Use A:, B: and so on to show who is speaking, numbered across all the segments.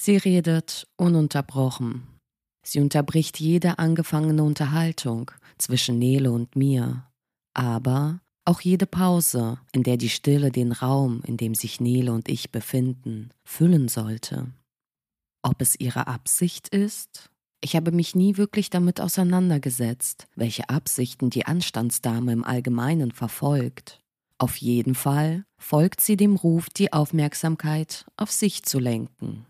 A: Sie redet ununterbrochen. Sie unterbricht jede angefangene Unterhaltung zwischen Nele und mir, aber auch jede Pause, in der die Stille den Raum, in dem sich Nele und ich befinden, füllen sollte. Ob es ihre Absicht ist? Ich habe mich nie wirklich damit auseinandergesetzt, welche Absichten die Anstandsdame im Allgemeinen verfolgt. Auf jeden Fall folgt sie dem Ruf, die Aufmerksamkeit auf sich zu lenken.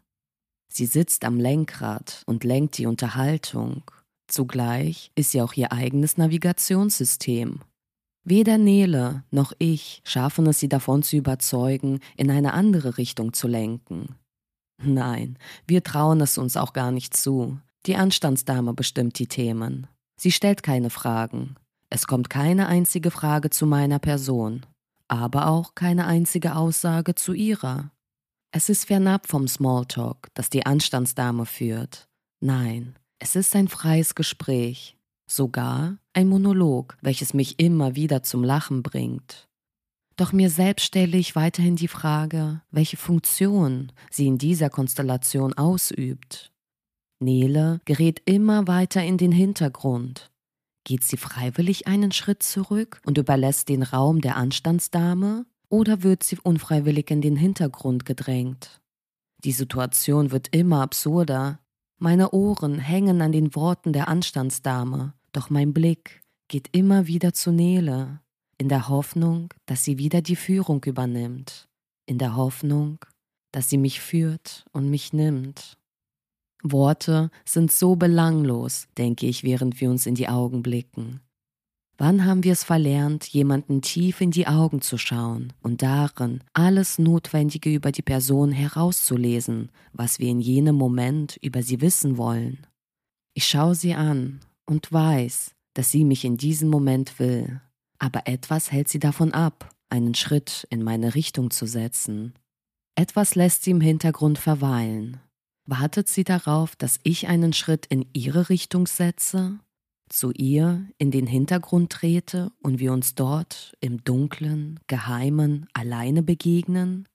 A: Sie sitzt am Lenkrad und lenkt die Unterhaltung. Zugleich ist sie auch ihr eigenes Navigationssystem. Weder Nele noch ich schaffen es, sie davon zu überzeugen, in eine andere Richtung zu lenken. Nein, wir trauen es uns auch gar nicht zu. Die Anstandsdame bestimmt die Themen. Sie stellt keine Fragen. Es kommt keine einzige Frage zu meiner Person, aber auch keine einzige Aussage zu ihrer. Es ist fernab vom Smalltalk, das die Anstandsdame führt. Nein, es ist ein freies Gespräch, sogar ein Monolog, welches mich immer wieder zum Lachen bringt. Doch mir selbst stelle ich weiterhin die Frage, welche Funktion sie in dieser Konstellation ausübt. Nele gerät immer weiter in den Hintergrund. Geht sie freiwillig einen Schritt zurück und überlässt den Raum der Anstandsdame oder wird sie unfreiwillig in den Hintergrund gedrängt? Die Situation wird immer absurder. Meine Ohren hängen an den Worten der Anstandsdame, doch mein Blick geht immer wieder zu Nele, in der Hoffnung, dass sie wieder die Führung übernimmt, in der Hoffnung, dass sie mich führt und mich nimmt. Worte sind so belanglos, denke ich, während wir uns in die Augen blicken. Wann haben wir es verlernt, jemanden tief in die Augen zu schauen und darin alles Notwendige über die Person herauszulesen, was wir in jenem Moment über sie wissen wollen? Ich schaue sie an und weiß, dass sie mich in diesem Moment will, aber etwas hält sie davon ab, einen Schritt in meine Richtung zu setzen. Etwas lässt sie im Hintergrund verweilen, Wartet sie darauf, dass ich einen Schritt in ihre Richtung setze, zu ihr in den Hintergrund trete und wir uns dort im dunklen, geheimen, alleine begegnen?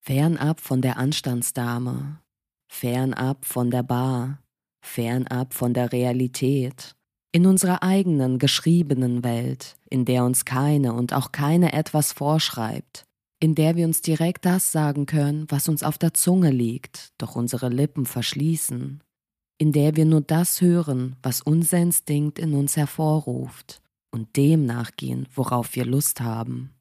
A: Fernab von der Anstandsdame, fernab von der Bar, fernab von der Realität, in unserer eigenen geschriebenen Welt, in der uns keine und auch keine etwas vorschreibt, in der wir uns direkt das sagen können, was uns auf der Zunge liegt, doch unsere Lippen verschließen, in der wir nur das hören, was unser Instinkt in uns hervorruft, und dem nachgehen, worauf wir Lust haben.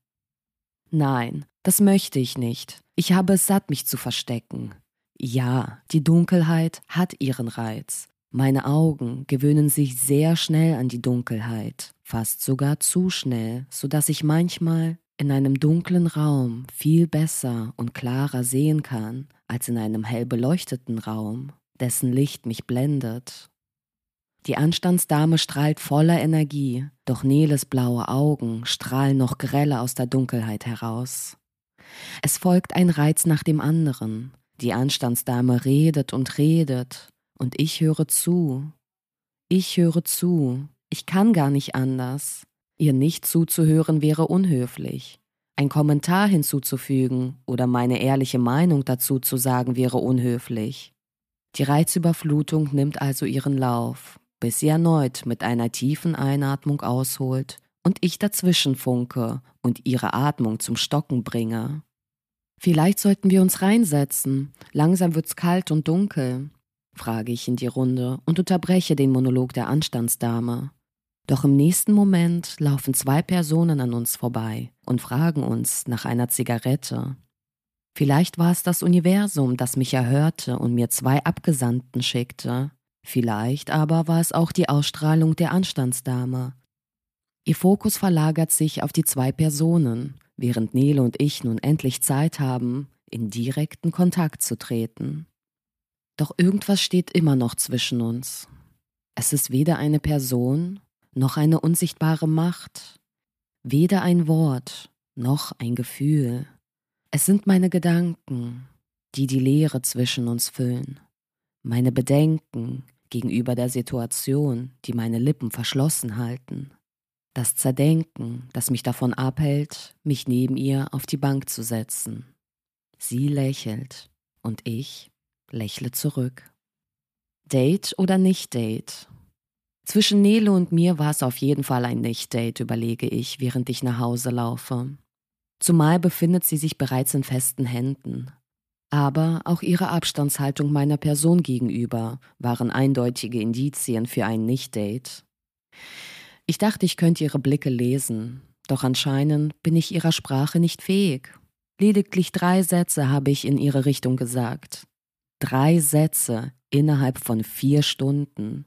A: Nein, das möchte ich nicht. Ich habe es satt, mich zu verstecken. Ja, die Dunkelheit hat ihren Reiz. Meine Augen gewöhnen sich sehr schnell an die Dunkelheit, fast sogar zu schnell, so dass ich manchmal in einem dunklen Raum viel besser und klarer sehen kann als in einem hell beleuchteten Raum, dessen Licht mich blendet. Die Anstandsdame strahlt voller Energie, doch Neles blaue Augen strahlen noch greller aus der Dunkelheit heraus. Es folgt ein Reiz nach dem anderen. Die Anstandsdame redet und redet, und ich höre zu. Ich höre zu. Ich kann gar nicht anders. Ihr nicht zuzuhören wäre unhöflich. Ein Kommentar hinzuzufügen oder meine ehrliche Meinung dazu zu sagen wäre unhöflich. Die Reizüberflutung nimmt also ihren Lauf, bis sie erneut mit einer tiefen Einatmung ausholt und ich dazwischen funke und ihre Atmung zum Stocken bringe. Vielleicht sollten wir uns reinsetzen. Langsam wird's kalt und dunkel, frage ich in die Runde und unterbreche den Monolog der Anstandsdame. Doch im nächsten Moment laufen zwei Personen an uns vorbei und fragen uns nach einer Zigarette. Vielleicht war es das Universum, das mich erhörte und mir zwei Abgesandten schickte. Vielleicht aber war es auch die Ausstrahlung der Anstandsdame. Ihr Fokus verlagert sich auf die zwei Personen, während Nele und ich nun endlich Zeit haben, in direkten Kontakt zu treten. Doch irgendwas steht immer noch zwischen uns. Es ist weder eine Person noch eine unsichtbare Macht, weder ein Wort noch ein Gefühl. Es sind meine Gedanken, die die Leere zwischen uns füllen, meine Bedenken gegenüber der Situation, die meine Lippen verschlossen halten, das Zerdenken, das mich davon abhält, mich neben ihr auf die Bank zu setzen. Sie lächelt und ich lächle zurück. Date oder nicht Date? Zwischen Nele und mir war es auf jeden Fall ein Nicht-Date, überlege ich, während ich nach Hause laufe. Zumal befindet sie sich bereits in festen Händen. Aber auch ihre Abstandshaltung meiner Person gegenüber waren eindeutige Indizien für ein Nicht-Date. Ich dachte, ich könnte ihre Blicke lesen, doch anscheinend bin ich ihrer Sprache nicht fähig. Lediglich drei Sätze habe ich in ihre Richtung gesagt. Drei Sätze innerhalb von vier Stunden.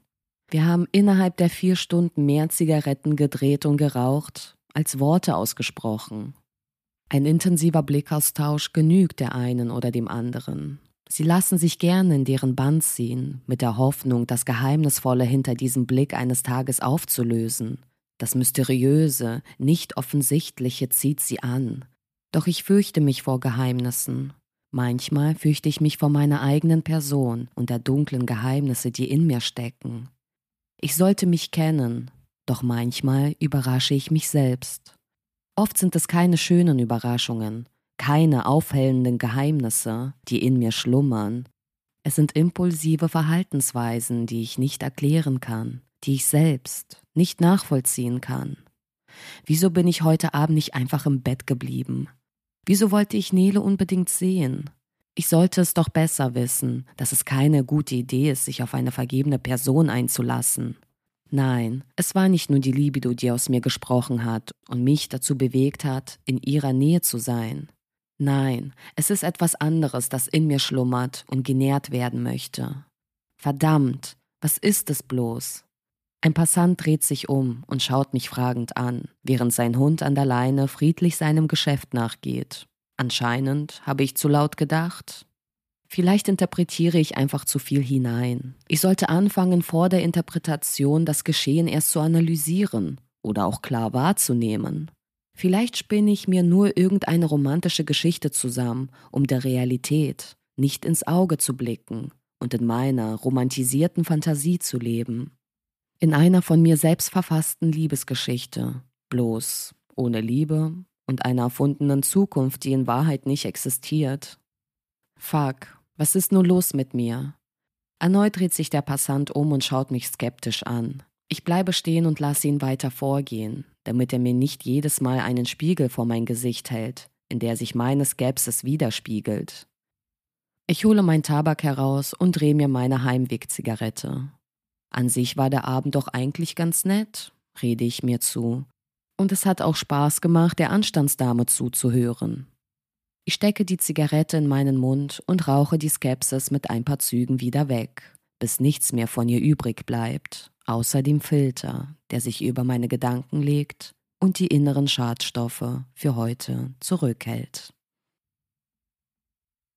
A: Wir haben innerhalb der vier Stunden mehr Zigaretten gedreht und geraucht, als Worte ausgesprochen. Ein intensiver Blickaustausch genügt der einen oder dem anderen. Sie lassen sich gerne in deren Band ziehen, mit der Hoffnung, das Geheimnisvolle hinter diesem Blick eines Tages aufzulösen. Das Mysteriöse, nicht Offensichtliche zieht sie an. Doch ich fürchte mich vor Geheimnissen. Manchmal fürchte ich mich vor meiner eigenen Person und der dunklen Geheimnisse, die in mir stecken. Ich sollte mich kennen, doch manchmal überrasche ich mich selbst. Oft sind es keine schönen Überraschungen, keine aufhellenden Geheimnisse, die in mir schlummern. Es sind impulsive Verhaltensweisen, die ich nicht erklären kann, die ich selbst nicht nachvollziehen kann. Wieso bin ich heute Abend nicht einfach im Bett geblieben? Wieso wollte ich Nele unbedingt sehen? Ich sollte es doch besser wissen, dass es keine gute Idee ist, sich auf eine vergebene Person einzulassen. Nein, es war nicht nur die Libido, die aus mir gesprochen hat und mich dazu bewegt hat, in ihrer Nähe zu sein. Nein, es ist etwas anderes, das in mir schlummert und genährt werden möchte. Verdammt, was ist es bloß? Ein Passant dreht sich um und schaut mich fragend an, während sein Hund an der Leine friedlich seinem Geschäft nachgeht. Anscheinend habe ich zu laut gedacht, Vielleicht interpretiere ich einfach zu viel hinein. Ich sollte anfangen, vor der Interpretation das Geschehen erst zu analysieren oder auch klar wahrzunehmen. Vielleicht spinne ich mir nur irgendeine romantische Geschichte zusammen, um der Realität nicht ins Auge zu blicken und in meiner romantisierten Fantasie zu leben. In einer von mir selbst verfassten Liebesgeschichte, bloß ohne Liebe und einer erfundenen Zukunft, die in Wahrheit nicht existiert. Fuck, was ist nun los mit mir? Erneut dreht sich der Passant um und schaut mich skeptisch an. Ich bleibe stehen und lasse ihn weiter vorgehen, damit er mir nicht jedes Mal einen Spiegel vor mein Gesicht hält, in der sich meine Skepsis widerspiegelt. Ich hole mein Tabak heraus und drehe mir meine Heimwegzigarette. An sich war der Abend doch eigentlich ganz nett, rede ich mir zu. Und es hat auch Spaß gemacht, der Anstandsdame zuzuhören. Ich stecke die Zigarette in meinen Mund und rauche die Skepsis mit ein paar Zügen wieder weg, bis nichts mehr von ihr übrig bleibt, außer dem Filter, der sich über meine Gedanken legt und die inneren Schadstoffe für heute zurückhält.